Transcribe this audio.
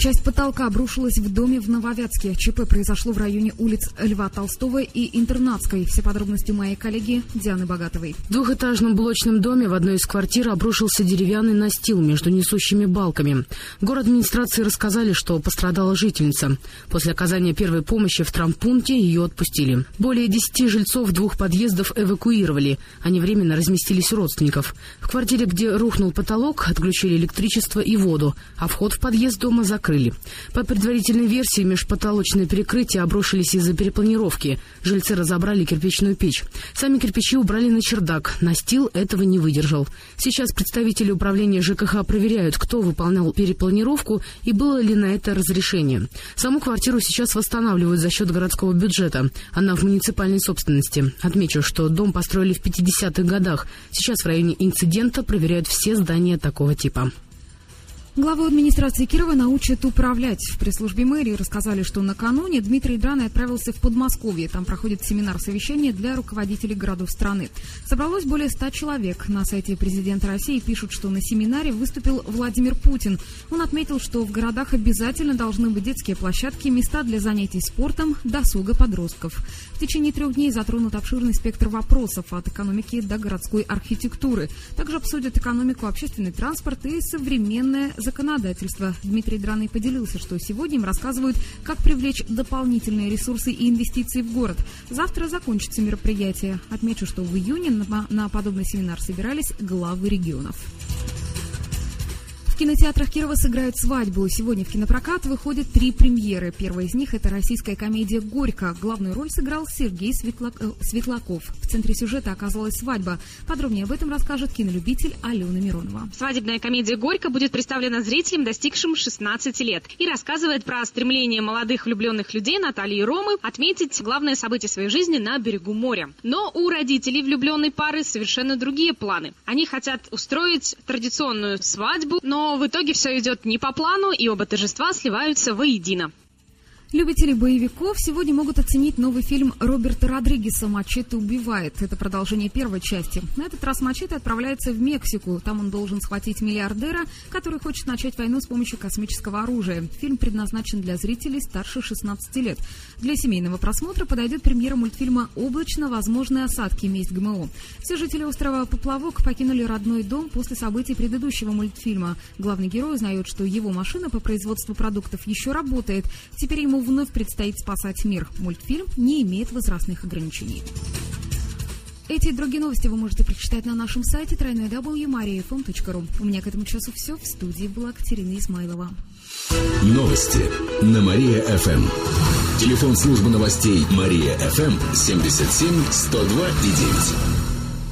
Часть потолка обрушилась в доме в Нововятске. ЧП произошло в районе улиц Льва Толстого и Интернатской. Все подробности моей коллеги Дианы Богатовой. В двухэтажном блочном доме в одной из квартир обрушился деревянный настил между несущими балками. Город администрации рассказали, что пострадала жительница. После оказания первой помощи в трампункте ее отпустили. Более десяти жильцов двух подъездов эвакуировали. Они временно разместились у родственников. В квартире, где рухнул потолок, отключили электричество и воду, а вход в подъезд дома закрыт закрыли. По предварительной версии, межпотолочные перекрытия обрушились из-за перепланировки. Жильцы разобрали кирпичную печь. Сами кирпичи убрали на чердак. Настил этого не выдержал. Сейчас представители управления ЖКХ проверяют, кто выполнял перепланировку и было ли на это разрешение. Саму квартиру сейчас восстанавливают за счет городского бюджета. Она в муниципальной собственности. Отмечу, что дом построили в 50-х годах. Сейчас в районе инцидента проверяют все здания такого типа. Главу администрации Кирова научат управлять. В пресс-службе мэрии рассказали, что накануне Дмитрий Драный отправился в Подмосковье. Там проходит семинар-совещание для руководителей городов страны. Собралось более ста человек. На сайте президента России пишут, что на семинаре выступил Владимир Путин. Он отметил, что в городах обязательно должны быть детские площадки, места для занятий спортом, досуга подростков. В течение трех дней затронут обширный спектр вопросов от экономики до городской архитектуры. Также обсудят экономику, общественный транспорт и современное законодательства. Дмитрий Драный поделился, что сегодня им рассказывают, как привлечь дополнительные ресурсы и инвестиции в город. Завтра закончится мероприятие. Отмечу, что в июне на, на подобный семинар собирались главы регионов кинотеатрах Кирова сыграют свадьбу. Сегодня в кинопрокат выходят три премьеры. Первая из них – это российская комедия «Горько». Главную роль сыграл Сергей Светлак... Э, Светлаков. В центре сюжета оказалась свадьба. Подробнее об этом расскажет кинолюбитель Алена Миронова. Свадебная комедия «Горько» будет представлена зрителям, достигшим 16 лет, и рассказывает про стремление молодых влюбленных людей Натальи и Ромы отметить главное событие своей жизни на берегу моря. Но у родителей влюбленной пары совершенно другие планы. Они хотят устроить традиционную свадьбу, но в итоге все идет не по плану, и оба торжества сливаются воедино. Любители боевиков сегодня могут оценить новый фильм Роберта Родригеса «Мачете убивает». Это продолжение первой части. На этот раз Мачете отправляется в Мексику. Там он должен схватить миллиардера, который хочет начать войну с помощью космического оружия. Фильм предназначен для зрителей старше 16 лет. Для семейного просмотра подойдет премьера мультфильма «Облачно. Возможные осадки. Месть ГМО». Все жители острова Поплавок покинули родной дом после событий предыдущего мультфильма. Главный герой узнает, что его машина по производству продуктов еще работает. Теперь ему вновь предстоит спасать мир. Мультфильм не имеет возрастных ограничений. Эти и другие новости вы можете прочитать на нашем сайте www.mariafm.ru. У меня к этому часу все. В студии была Катерина Измайлова. Новости на Мария-ФМ. Телефон службы новостей Мария-ФМ 77 102 и 9.